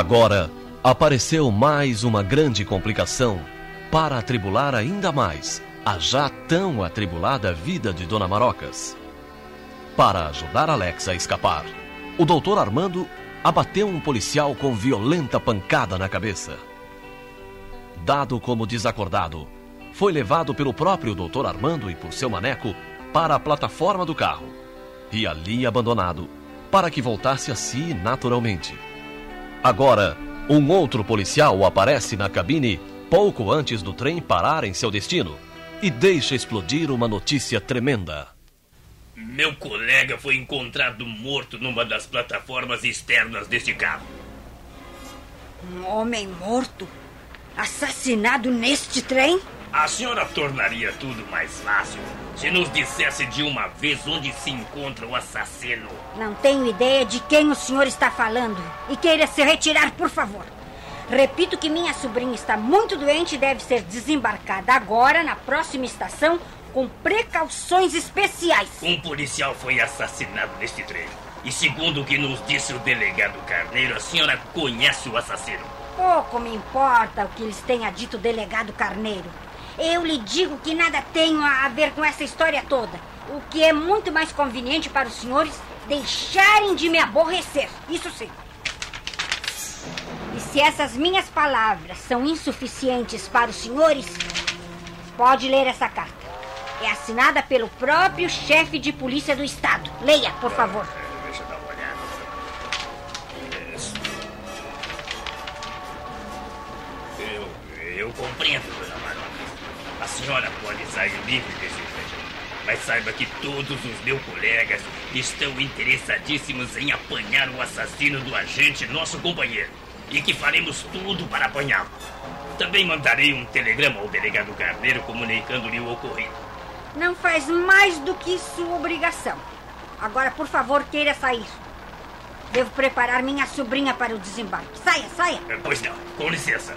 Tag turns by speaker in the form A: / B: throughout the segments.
A: Agora apareceu mais uma grande complicação para atribular ainda mais a já tão atribulada vida de Dona Marocas. Para ajudar Alex a escapar, o doutor Armando abateu um policial com violenta pancada na cabeça. Dado como desacordado, foi levado pelo próprio doutor Armando e por seu maneco para a plataforma do carro e ali abandonado para que voltasse a si naturalmente. Agora, um outro policial aparece na cabine pouco antes do trem parar em seu destino e deixa explodir uma notícia tremenda.
B: Meu colega foi encontrado morto numa das plataformas externas deste carro.
C: Um homem morto? Assassinado neste trem?
B: A senhora tornaria tudo mais fácil se nos dissesse de uma vez onde se encontra o assassino.
C: Não tenho ideia de quem o senhor está falando. E queira se retirar, por favor. Repito que minha sobrinha está muito doente e deve ser desembarcada agora na próxima estação com precauções especiais.
B: Um policial foi assassinado neste trem. E segundo o que nos disse o delegado Carneiro, a senhora conhece o assassino.
C: Pouco me importa o que lhes tenha dito o delegado Carneiro. Eu lhe digo que nada tenho a ver com essa história toda. O que é muito mais conveniente para os senhores deixarem de me aborrecer. Isso sim. E se essas minhas palavras são insuficientes para os senhores, pode ler essa carta. É assinada pelo próprio chefe de polícia do estado. Leia, por favor.
B: Deixa eu dar uma olhada. Eu, eu compreendo, senhora pode sair livre desse trem. Mas saiba que todos os meus colegas estão interessadíssimos em apanhar o assassino do agente, nosso companheiro. E que faremos tudo para apanhá-lo. Também mandarei um telegrama ao delegado Carneiro comunicando-lhe o ocorrido.
C: Não faz mais do que sua obrigação. Agora, por favor, queira sair. Devo preparar minha sobrinha para o desembarque. Saia, saia.
B: Eh, Pois não, com licença.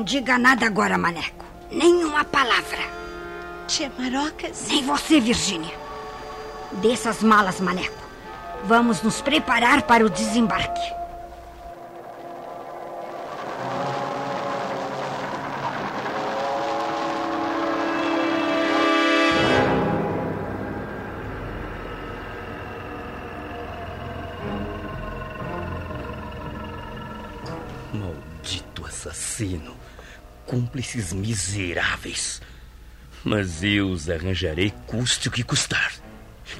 C: Não diga nada agora, Maneco. Nenhuma palavra.
D: Tia Marocas?
C: Nem você, Virgínia. Desça as malas, Maneco. Vamos nos preparar para o desembarque.
E: Maldito assassino. Cúmplices miseráveis. Mas eu os arranjarei custe o que custar.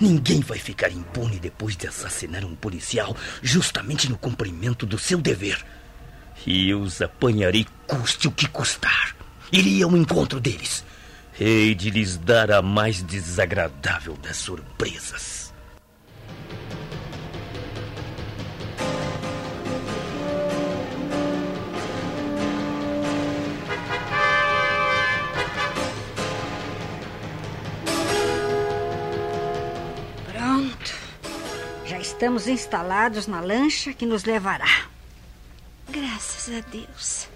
E: Ninguém vai ficar impune depois de assassinar um policial justamente no cumprimento do seu dever. E eu os apanharei custe o que custar. Irei ao encontro deles. Hei de lhes dar a mais desagradável das surpresas.
C: Estamos instalados na lancha que nos levará.
D: Graças a Deus.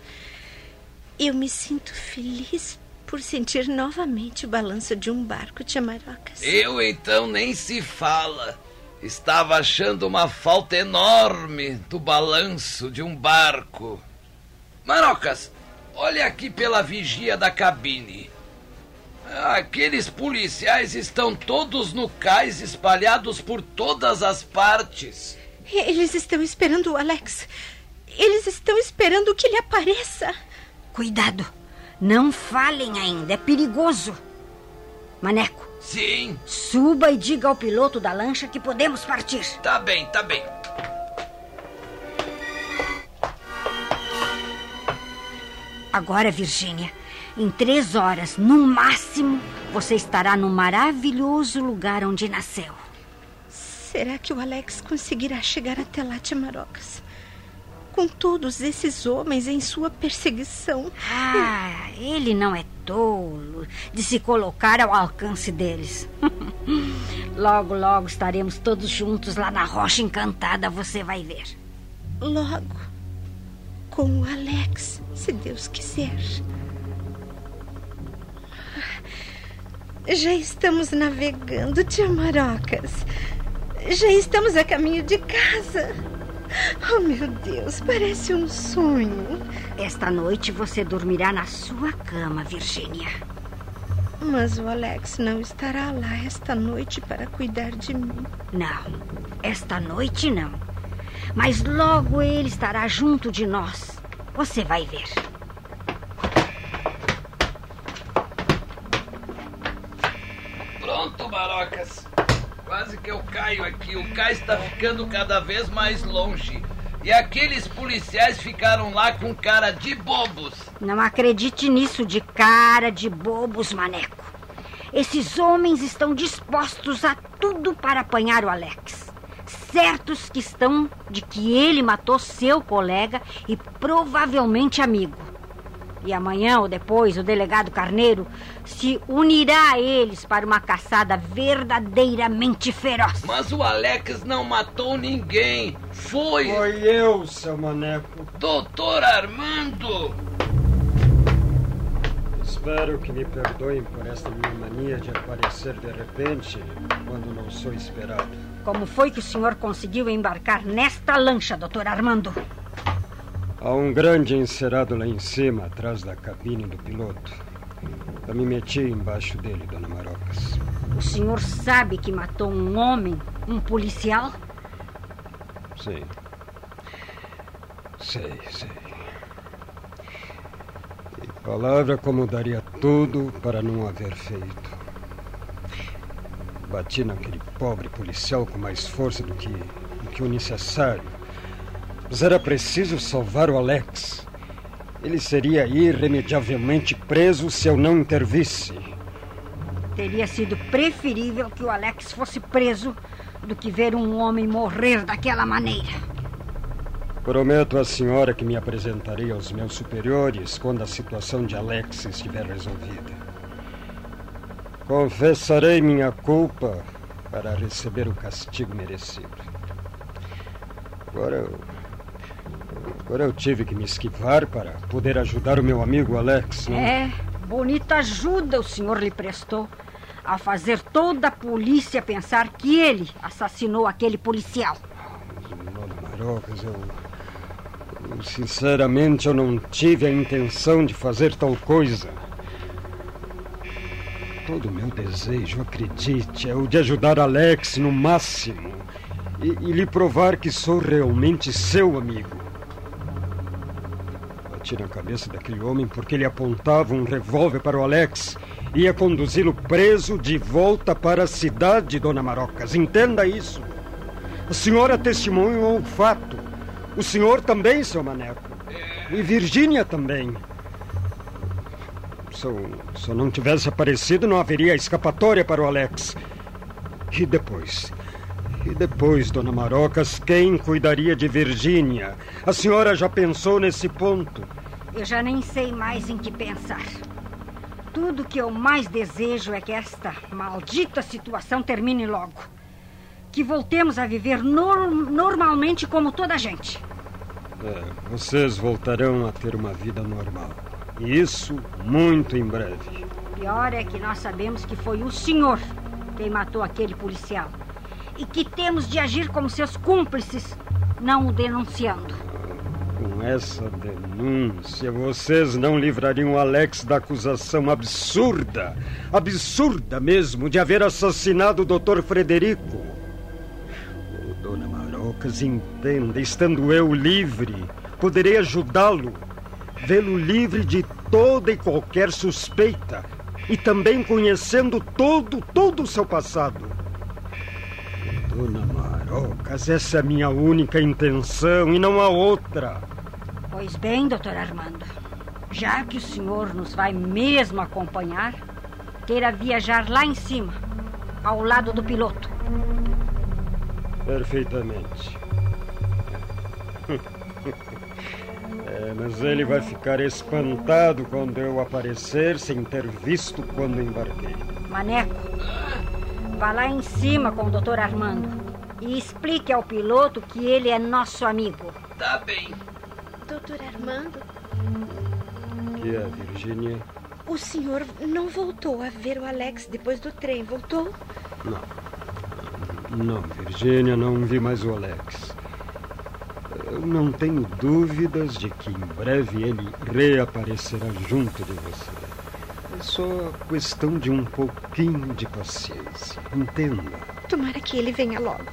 D: Eu me sinto feliz por sentir novamente o balanço de um barco, tia Marocas.
F: Eu então nem se fala. Estava achando uma falta enorme do balanço de um barco. Marocas, olha aqui pela vigia da cabine. Aqueles policiais estão todos no cais, espalhados por todas as partes.
D: Eles estão esperando o Alex. Eles estão esperando que ele apareça.
C: Cuidado. Não falem ainda. É perigoso. Maneco,
F: Sim,
C: suba e diga ao piloto da lancha que podemos partir.
F: tá bem, tá bem.
C: Agora, Virgínia, em três horas, no máximo, você estará no maravilhoso lugar onde nasceu.
D: Será que o Alex conseguirá chegar até lá, Tia Marocas? Com todos esses homens em sua perseguição.
C: Ah, ele não é tolo de se colocar ao alcance deles. logo, logo estaremos todos juntos lá na Rocha Encantada, você vai ver.
D: Logo, com o Alex, se Deus quiser. Já estamos navegando, Tia Marocas. Já estamos a caminho de casa. Oh, meu Deus, parece um sonho.
C: Esta noite você dormirá na sua cama, Virgínia.
D: Mas o Alex não estará lá esta noite para cuidar de mim.
C: Não, esta noite não. Mas logo ele estará junto de nós. Você vai ver.
F: Marocas. Quase que eu caio aqui. O cais está ficando cada vez mais longe. E aqueles policiais ficaram lá com cara de bobos.
C: Não acredite nisso de cara de bobos, maneco. Esses homens estão dispostos a tudo para apanhar o Alex. Certos que estão de que ele matou seu colega e provavelmente amigo. E amanhã ou depois o delegado Carneiro se unirá a eles para uma caçada verdadeiramente feroz.
F: Mas o Alex não matou ninguém. Foi,
G: Foi eu, seu maneco.
F: Doutor Armando.
G: Espero que me perdoem por esta minha mania de aparecer de repente quando não sou esperado.
C: Como foi que o senhor conseguiu embarcar nesta lancha, doutor Armando?
G: Há um grande encerado lá em cima, atrás da cabine do piloto. Eu me meti embaixo dele, dona Marocas.
C: O senhor sabe que matou um homem, um policial?
G: Sim. Sei, sei. E palavra como daria tudo para não haver feito. Bati naquele pobre policial com mais força do que, do que o necessário. Mas era preciso salvar o Alex. Ele seria irremediavelmente preso se eu não intervisse.
C: Teria sido preferível que o Alex fosse preso do que ver um homem morrer daquela maneira.
G: Prometo à senhora que me apresentarei aos meus superiores quando a situação de Alex estiver resolvida. Confessarei minha culpa para receber o castigo merecido. Agora eu. Agora eu tive que me esquivar para poder ajudar o meu amigo Alex. Não?
C: É, bonita ajuda o senhor lhe prestou a fazer toda a polícia pensar que ele assassinou aquele policial.
G: Dona Marocas, eu, eu. Sinceramente, eu não tive a intenção de fazer tal coisa. Todo o meu desejo, acredite, é o de ajudar Alex no máximo e, e lhe provar que sou realmente seu amigo. Bati na cabeça daquele homem porque ele apontava um revólver para o Alex ia conduzi-lo preso de volta para a cidade, Dona Marocas. Entenda isso. A senhora testemunhou o fato. O senhor também, seu Maneco. E Virgínia também. Se eu, se eu não tivesse aparecido, não haveria escapatória para o Alex. E depois? E depois, Dona Marocas, quem cuidaria de Virgínia? A senhora já pensou nesse ponto?
C: Eu já nem sei mais em que pensar. Tudo que eu mais desejo é que esta maldita situação termine logo. Que voltemos a viver nor- normalmente como toda a gente.
G: É, vocês voltarão a ter uma vida normal. E isso muito em breve.
C: Pior é que nós sabemos que foi o senhor quem matou aquele policial. E que temos de agir como seus cúmplices, não o denunciando.
G: Com essa denúncia, vocês não livrariam Alex da acusação absurda, absurda mesmo, de haver assassinado o Dr. Frederico. Dona Maroca, Marocas, entenda, estando eu livre, poderei ajudá-lo, vê-lo livre de toda e qualquer suspeita e também conhecendo todo, todo o seu passado. Dona Marocas, essa é a minha única intenção e não há outra.
C: Pois bem, doutor Armando. Já que o senhor nos vai mesmo acompanhar, queira viajar lá em cima, ao lado do piloto.
G: Perfeitamente. É, mas ele vai ficar espantado quando eu aparecer sem ter visto quando embarquei.
C: Maneco, vá lá em cima com o doutor Armando e explique ao piloto que ele é nosso amigo.
F: Tá bem.
D: Doutor Armando,
G: Que é, Virgínia?
D: o senhor não voltou a ver o Alex depois do trem, voltou?
G: Não. Não, Virgínia, não vi mais o Alex. Eu não tenho dúvidas de que em breve ele reaparecerá junto de você. É só questão de um pouquinho de paciência. Entenda.
D: Tomara que ele venha logo.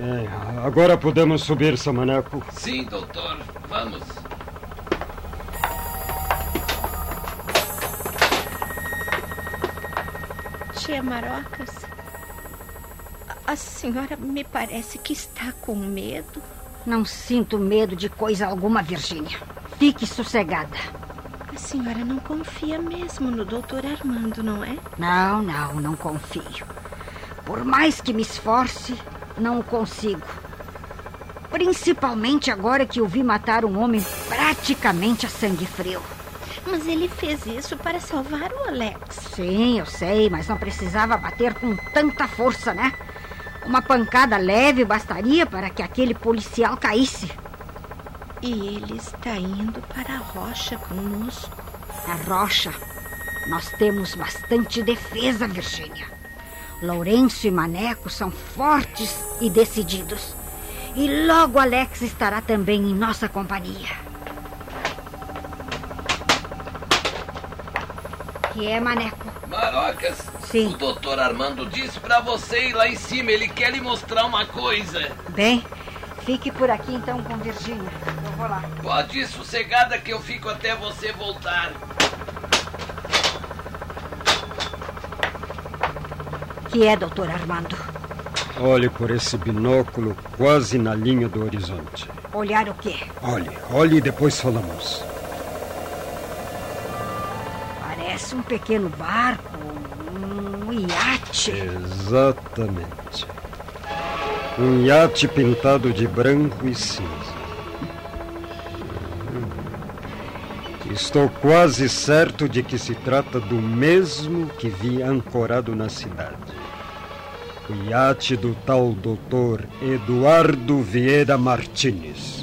G: É, agora podemos subir, Samaneco.
F: Sim, doutor. Vamos.
D: Tia Marocas, a- a senhora me parece que está com medo.
C: Não sinto medo de coisa alguma, Virgínia. Fique sossegada.
D: A senhora não confia mesmo no doutor Armando, não é?
C: Não, não, não confio. Por mais que me esforce, não consigo. Principalmente agora que eu vi matar um homem praticamente a sangue frio.
D: Mas ele fez isso para salvar o Alex.
C: Sim, eu sei, mas não precisava bater com tanta força, né? Uma pancada leve bastaria para que aquele policial caísse.
D: E ele está indo para a rocha conosco.
C: A rocha. Nós temos bastante defesa, Virgínia. Lourenço e Maneco são fortes e decididos. E logo Alex estará também em nossa companhia. Que é, Maneco?
F: Marocas,
C: Sim.
F: o doutor Armando disse pra você ir lá em cima. Ele quer lhe mostrar uma coisa.
C: Bem, fique por aqui então com Virgínia. Vou lá.
F: Pode ir sossegada que eu fico até você voltar.
C: Que é, doutor Armando?
G: Olhe por esse binóculo quase na linha do horizonte.
C: Olhar o quê?
G: Olhe, olhe e depois falamos.
C: Parece um pequeno barco, um iate.
G: Exatamente. Um iate pintado de branco e cinza. Estou quase certo de que se trata do mesmo que vi ancorado na cidade. O iate do tal doutor Eduardo Vieira Martínez.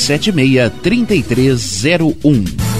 H: 76 3301.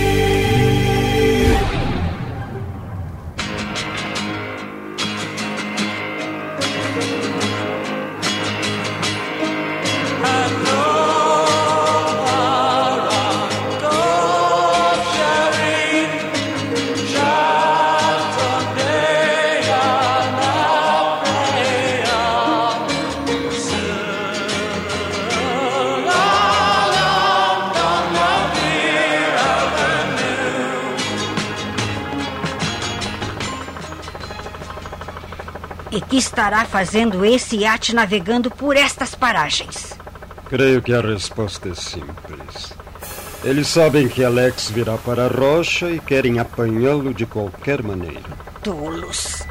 C: Estará fazendo esse iate navegando por estas paragens?
G: Creio que a resposta é simples. Eles sabem que Alex virá para a rocha e querem apanhá-lo de qualquer maneira.
C: Tolos.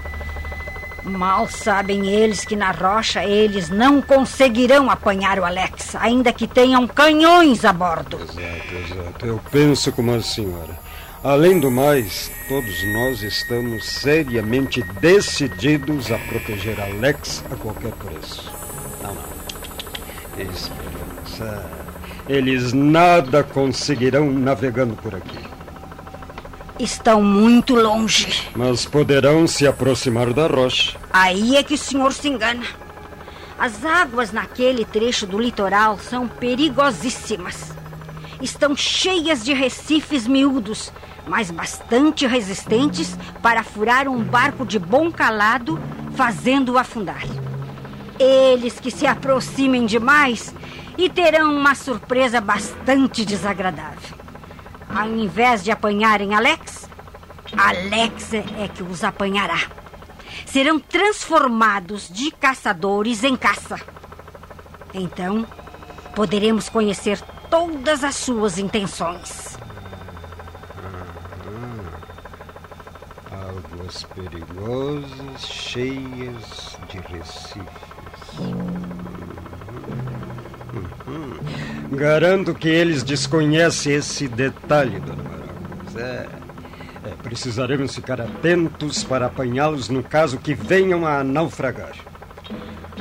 C: Mal sabem eles que na rocha eles não conseguirão apanhar o Alex, ainda que tenham canhões a bordo.
G: Exato, exato. Eu penso como a senhora. Além do mais, todos nós estamos seriamente decididos a proteger Alex a qualquer preço. Não, não. Esperança. Eles nada conseguirão navegando por aqui.
C: Estão muito longe.
G: Mas poderão se aproximar da rocha.
C: Aí é que o senhor se engana. As águas naquele trecho do litoral são perigosíssimas. Estão cheias de recifes miúdos, mas bastante resistentes para furar um barco de bom calado, fazendo-o afundar. Eles que se aproximem demais e terão uma surpresa bastante desagradável. Ao invés de apanharem Alex, Alex é que os apanhará. Serão transformados de caçadores em caça. Então, poderemos conhecer todas as suas intenções.
G: águas perigosas cheias de recifes. Uhum. Garanto que eles desconhecem esse detalhe, dona Maragos. É, é, precisaremos ficar atentos para apanhá-los no caso que venham a naufragar.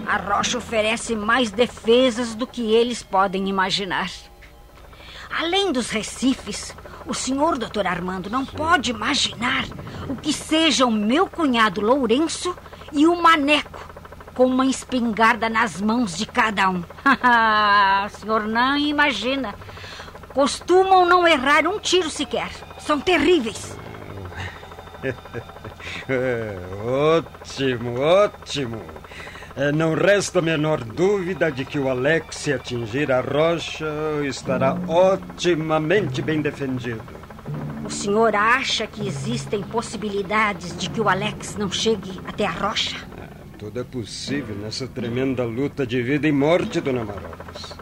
C: A rocha oferece mais defesas do que eles podem imaginar. Além dos recifes, o senhor doutor Armando não pode imaginar o que seja o meu cunhado Lourenço e o Maneco com uma espingarda nas mãos de cada um. o senhor não imagina. Costumam não errar um tiro sequer. São terríveis.
G: É, ótimo, ótimo. É, não resta a menor dúvida de que o Alex, se atingir a rocha, estará otimamente bem defendido.
C: O senhor acha que existem possibilidades de que o Alex não chegue até a rocha?
G: É, tudo é possível nessa tremenda luta de vida e morte, dona Marocas.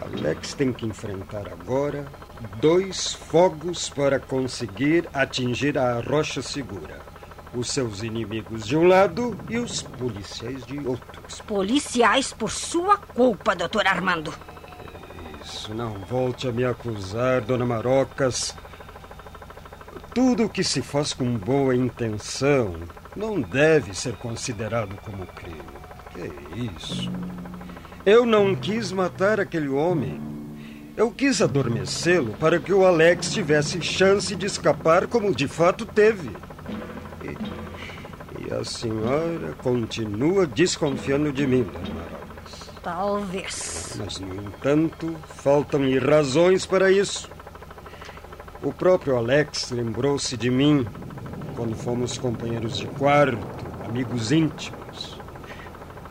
G: Alex tem que enfrentar agora dois fogos para conseguir atingir a rocha segura os seus inimigos de um lado e os policiais de outro.
C: Os policiais por sua culpa, doutor Armando.
G: Isso, não volte a me acusar, dona Marocas. Tudo que se faz com boa intenção não deve ser considerado como crime. Que isso? Eu não quis matar aquele homem. Eu quis adormecê-lo para que o Alex tivesse chance de escapar como de fato teve a senhora continua desconfiando de mim, dona Marocas.
C: Talvez.
G: Mas, no entanto, faltam-lhe razões para isso. O próprio Alex lembrou-se de mim quando fomos companheiros de quarto, amigos íntimos.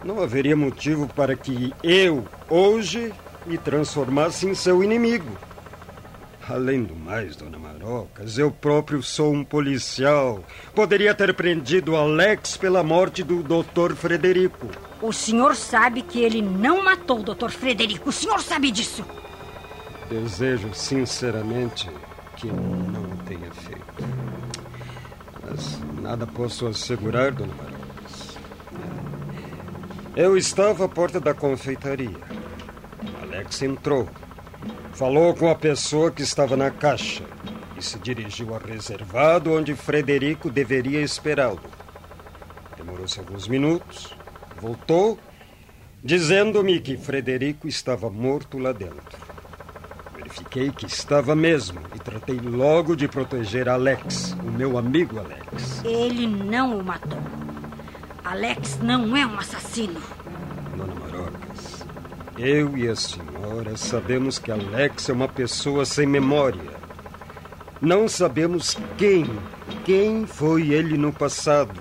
G: Não haveria motivo para que eu, hoje, me transformasse em seu inimigo. Além do mais, dona Marocas, eu próprio sou um policial. Poderia ter prendido Alex pela morte do Dr. Frederico.
C: O senhor sabe que ele não matou o Dr. Frederico. O senhor sabe disso.
G: Desejo sinceramente que não o tenha feito. Mas nada posso assegurar, dona Marocas. Eu estava à porta da confeitaria. Alex entrou. Falou com a pessoa que estava na caixa e se dirigiu ao reservado onde Frederico deveria esperá-lo. Demorou-se alguns minutos, voltou, dizendo-me que Frederico estava morto lá dentro. Verifiquei que estava mesmo e tratei logo de proteger Alex, o meu amigo Alex.
C: Ele não o matou. Alex não é um assassino.
G: Eu e a senhora sabemos que Alex é uma pessoa sem memória. Não sabemos quem, quem foi ele no passado.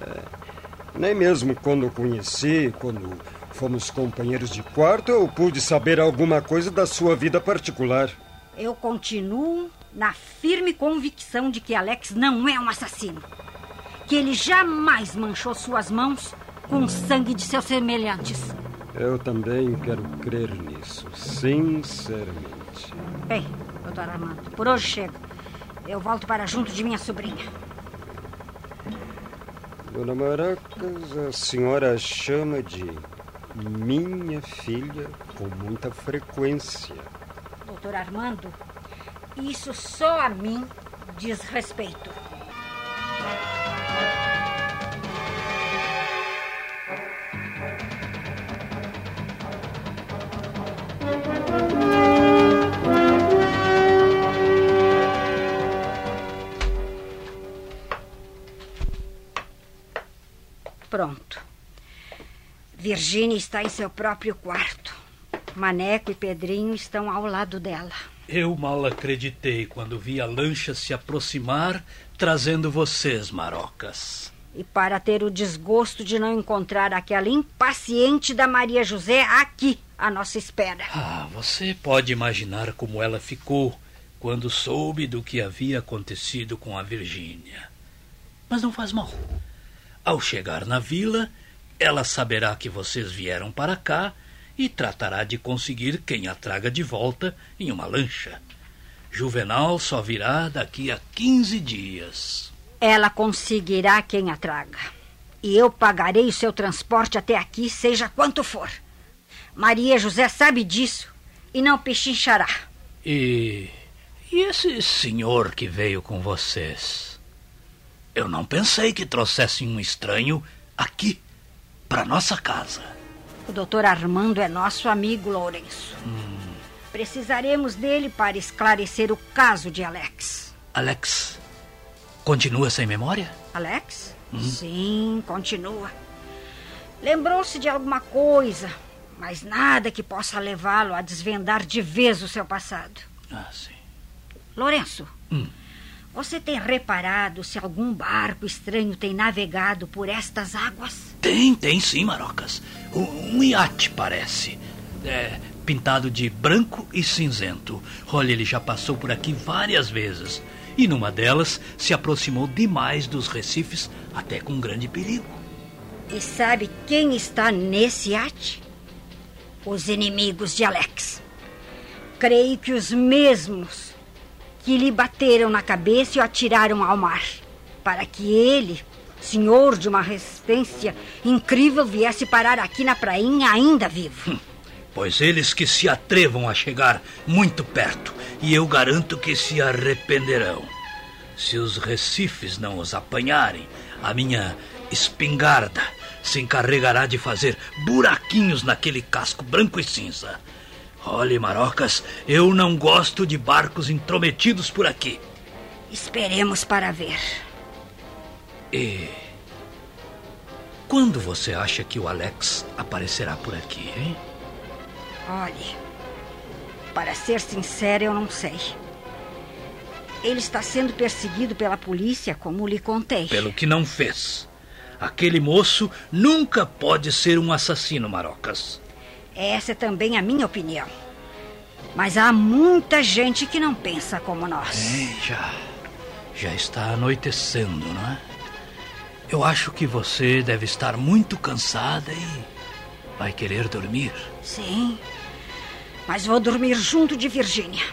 G: É, nem mesmo quando o conheci, quando fomos companheiros de quarto, eu pude saber alguma coisa da sua vida particular.
C: Eu continuo na firme convicção de que Alex não é um assassino. Que ele jamais manchou suas mãos com o sangue de seus semelhantes.
G: Eu também quero crer nisso, sinceramente.
C: Bem, doutor Armando, por hoje chega. Eu volto para junto de minha sobrinha.
G: Dona Maracas, a senhora chama de minha filha com muita frequência.
C: Doutor Armando, isso só a mim diz respeito. Pronto. Virgínia está em seu próprio quarto. Maneco e Pedrinho estão ao lado dela.
B: Eu mal acreditei quando vi a lancha se aproximar, trazendo vocês, marocas.
C: E para ter o desgosto de não encontrar aquela impaciente da Maria José aqui, à nossa espera.
B: Ah, você pode imaginar como ela ficou quando soube do que havia acontecido com a Virgínia. Mas não faz mal. Ao chegar na vila, ela saberá que vocês vieram para cá e tratará de conseguir quem a traga de volta em uma lancha. Juvenal só virá daqui a quinze dias.
C: Ela conseguirá quem a traga. E eu pagarei o seu transporte até aqui, seja quanto for. Maria José sabe disso e não pechinchará.
B: E. E esse senhor que veio com vocês? Eu não pensei que trouxessem um estranho aqui, para nossa casa.
C: O doutor Armando é nosso amigo, Lourenço.
B: Hum.
C: Precisaremos dele para esclarecer o caso de Alex.
B: Alex, continua sem memória?
C: Alex?
B: Hum.
C: Sim, continua. Lembrou-se de alguma coisa, mas nada que possa levá-lo a desvendar de vez o seu passado.
B: Ah, sim.
C: Lourenço,
B: Hum.
C: Você tem reparado se algum barco estranho tem navegado por estas águas?
B: Tem, tem sim, Marocas. Um, um iate, parece. É, pintado de branco e cinzento. Olha, ele já passou por aqui várias vezes. E numa delas se aproximou demais dos recifes, até com grande perigo.
C: E sabe quem está nesse iate? Os inimigos de Alex. Creio que os mesmos que lhe bateram na cabeça e o atiraram ao mar, para que ele, senhor de uma resistência incrível, viesse parar aqui na prainha ainda vivo.
B: Pois eles que se atrevam a chegar muito perto, e eu garanto que se arrependerão. Se os recifes não os apanharem, a minha espingarda se encarregará de fazer buraquinhos naquele casco branco e cinza. Olhe, Marocas, eu não gosto de barcos intrometidos por aqui.
C: Esperemos para ver.
B: E. Quando você acha que o Alex aparecerá por aqui, hein?
C: Olhe, para ser sincera, eu não sei. Ele está sendo perseguido pela polícia, como lhe contei.
B: Pelo que não fez. Aquele moço nunca pode ser um assassino, Marocas.
C: Essa é também a minha opinião. Mas há muita gente que não pensa como nós.
B: É, já. Já está anoitecendo, não é? Eu acho que você deve estar muito cansada e vai querer dormir.
C: Sim. Mas vou dormir junto de Virgínia.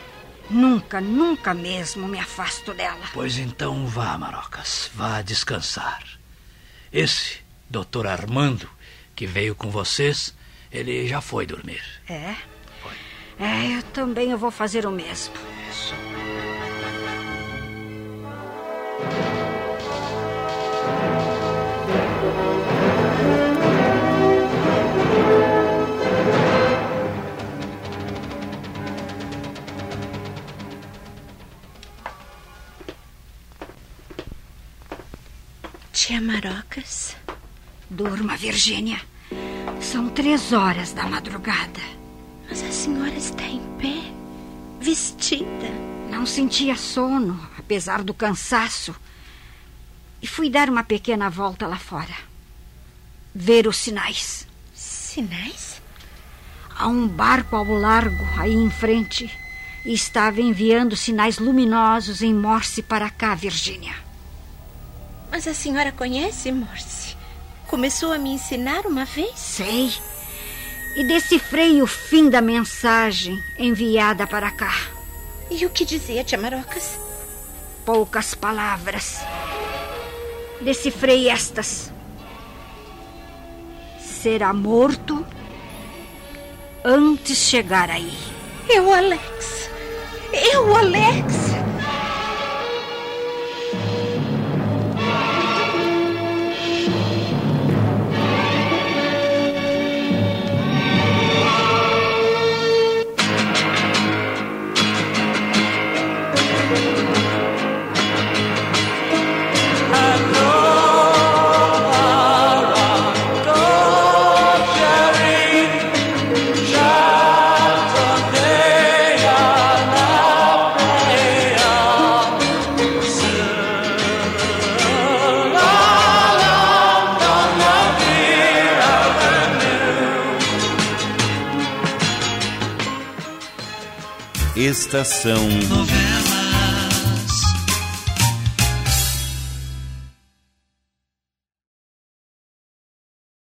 C: Nunca, nunca mesmo me afasto dela.
B: Pois então vá, Marocas. Vá descansar. Esse doutor Armando, que veio com vocês, ele já foi dormir.
C: É? É, eu também eu vou fazer o mesmo.
B: Isso.
D: Tia Marocas?
C: Durma, Virgínia. São três horas da madrugada.
D: Mas a senhora está em pé, vestida.
C: Não sentia sono, apesar do cansaço. E fui dar uma pequena volta lá fora. Ver os sinais.
D: Sinais?
C: Há um barco ao largo, aí em frente, e estava enviando sinais luminosos em Morse para cá, Virgínia.
D: Mas a senhora conhece Morse? Começou a me ensinar uma vez?
C: Sei. E decifrei o fim da mensagem enviada para cá.
D: E o que dizia, tia Marocas?
C: Poucas palavras. Decifrei estas. Será morto antes chegar aí.
D: É o Alex. É o Alex.
I: Estação